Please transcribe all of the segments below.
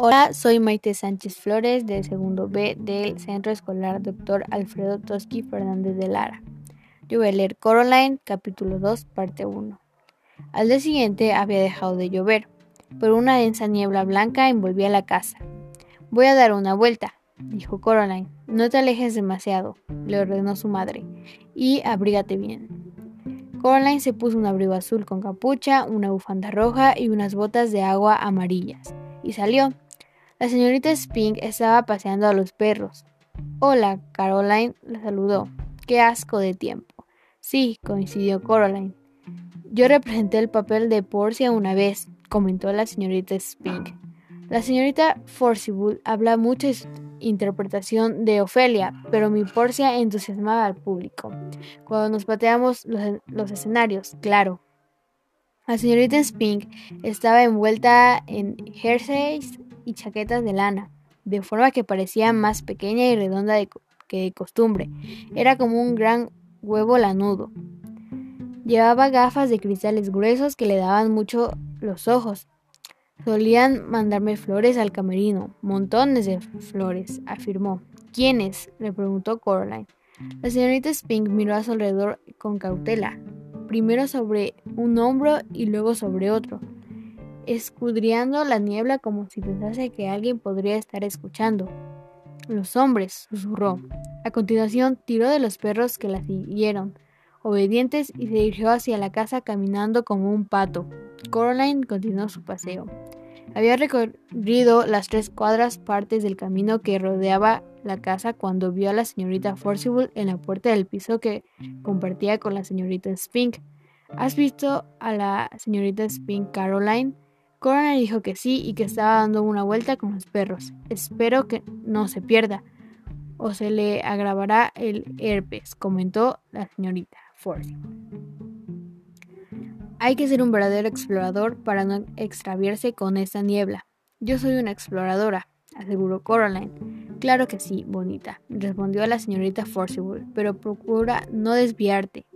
Hola, soy Maite Sánchez Flores del segundo B del Centro Escolar Dr. Alfredo Toski Fernández de Lara. Yo voy a leer Coraline, capítulo 2, parte 1. Al día siguiente había dejado de llover, pero una densa niebla blanca envolvía la casa. Voy a dar una vuelta, dijo Coraline. No te alejes demasiado, le ordenó su madre, y abrígate bien. Coraline se puso un abrigo azul con capucha, una bufanda roja y unas botas de agua amarillas, y salió. La señorita Spink estaba paseando a los perros. Hola, Caroline la saludó. Qué asco de tiempo. Sí, coincidió Coraline. Yo representé el papel de Porcia una vez, comentó la señorita Spink. La señorita Forcible habla mucho interpretación de Ofelia, pero mi Porcia entusiasmaba al público. Cuando nos pateamos los, escenarios, claro. La señorita Spink estaba envuelta en jerseys y chaquetas de lana, de forma que parecía más pequeña y redonda que de costumbre. Era como un gran huevo lanudo. Llevaba gafas de cristales gruesos que le daban mucho los ojos Solían mandarme flores al camerino, montones de flores, afirmó. ¿Quiénes? le preguntó Coraline. La señorita Spink miró a su alrededor con cautela, primero sobre un hombro y luego sobre otro, escudriando la niebla como si pensase que alguien podría estar escuchando. Los hombres, susurró. A continuación tiró de los perros que la siguieron, obedientes, y se dirigió hacia la casa caminando como un pato. Coraline continuó su paseo. Había recorrido las tres cuadras partes del camino que rodeaba la casa cuando vio a la señorita Forcible en la puerta del piso que compartía con la señorita Spink. ¿Has visto a la señorita Spink, Caroline? Coraline dijo que sí y que estaba dando una vuelta con los perros. Espero que no se pierda o se le agravará el herpes, comentó la señorita Forcible. Hay que ser un verdadero explorador para no extraviarse con esta niebla. Yo soy una exploradora, aseguró Coraline. Claro que sí, bonita, respondió la señorita Forcible, pero procura no desviarte.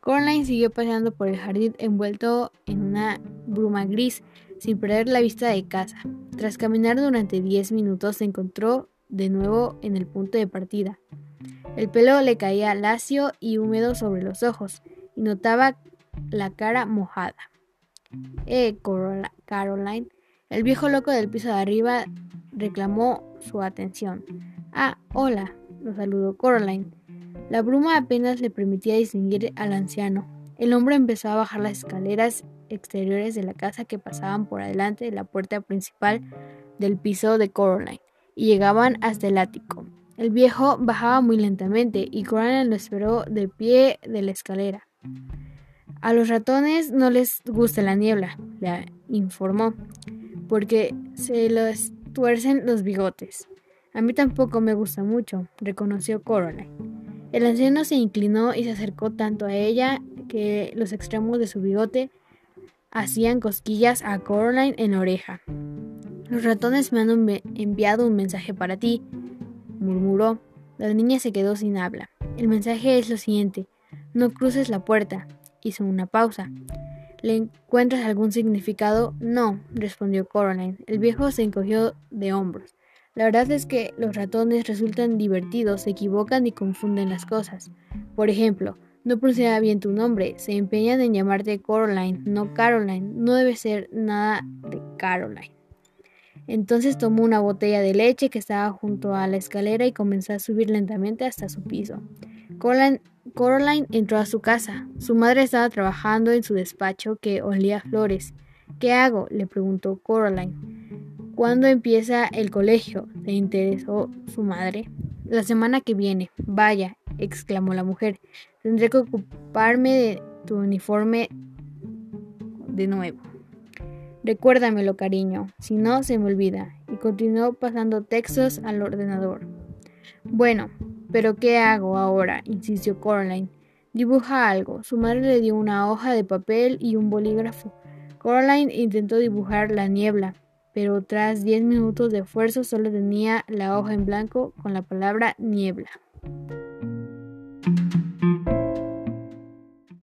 Coraline siguió paseando por el jardín envuelto en una bruma gris, sin perder la vista de casa. Tras caminar durante diez minutos se encontró de nuevo en el punto de partida. El pelo le caía lacio y húmedo sobre los ojos, y notaba la cara mojada. Eh, Caroline. El viejo loco del piso de arriba reclamó su atención. Ah, hola, lo saludó Caroline. La bruma apenas le permitía distinguir al anciano. El hombre empezó a bajar las escaleras exteriores de la casa que pasaban por delante de la puerta principal del piso de Coraline y llegaban hasta el ático. El viejo bajaba muy lentamente y Coraline lo esperó de pie de la escalera. A los ratones no les gusta la niebla, le informó, porque se los tuercen los bigotes. A mí tampoco me gusta mucho, reconoció Coraline. El anciano se inclinó y se acercó tanto a ella que los extremos de su bigote hacían cosquillas a Coraline en la oreja. Los ratones me han enviado un mensaje para ti, murmuró. La niña se quedó sin habla. El mensaje es lo siguiente. No cruces la puerta hizo una pausa. ¿Le encuentras algún significado? No, respondió Coraline. El viejo se encogió de hombros. La verdad es que los ratones resultan divertidos, se equivocan y confunden las cosas. Por ejemplo, no pronuncia bien tu nombre, se empeñan en llamarte Coraline, no Caroline, no debe ser nada de Caroline. Entonces tomó una botella de leche que estaba junto a la escalera y comenzó a subir lentamente hasta su piso. Coraline, entró a su casa. Su madre estaba trabajando en su despacho que olía flores. ¿Qué hago? le preguntó Coraline. ¿Cuándo empieza el colegio? se interesó su madre. La semana que viene. Vaya, exclamó la mujer. Tendré que ocuparme de tu uniforme de nuevo. Recuérdamelo, cariño, si no se me olvida. Y continuó pasando textos al ordenador. Bueno, pero ¿qué hago ahora? insistió Coraline. Dibuja algo. Su madre le dio una hoja de papel y un bolígrafo. Coraline intentó dibujar la niebla, pero tras diez minutos de esfuerzo solo tenía la hoja en blanco con la palabra niebla.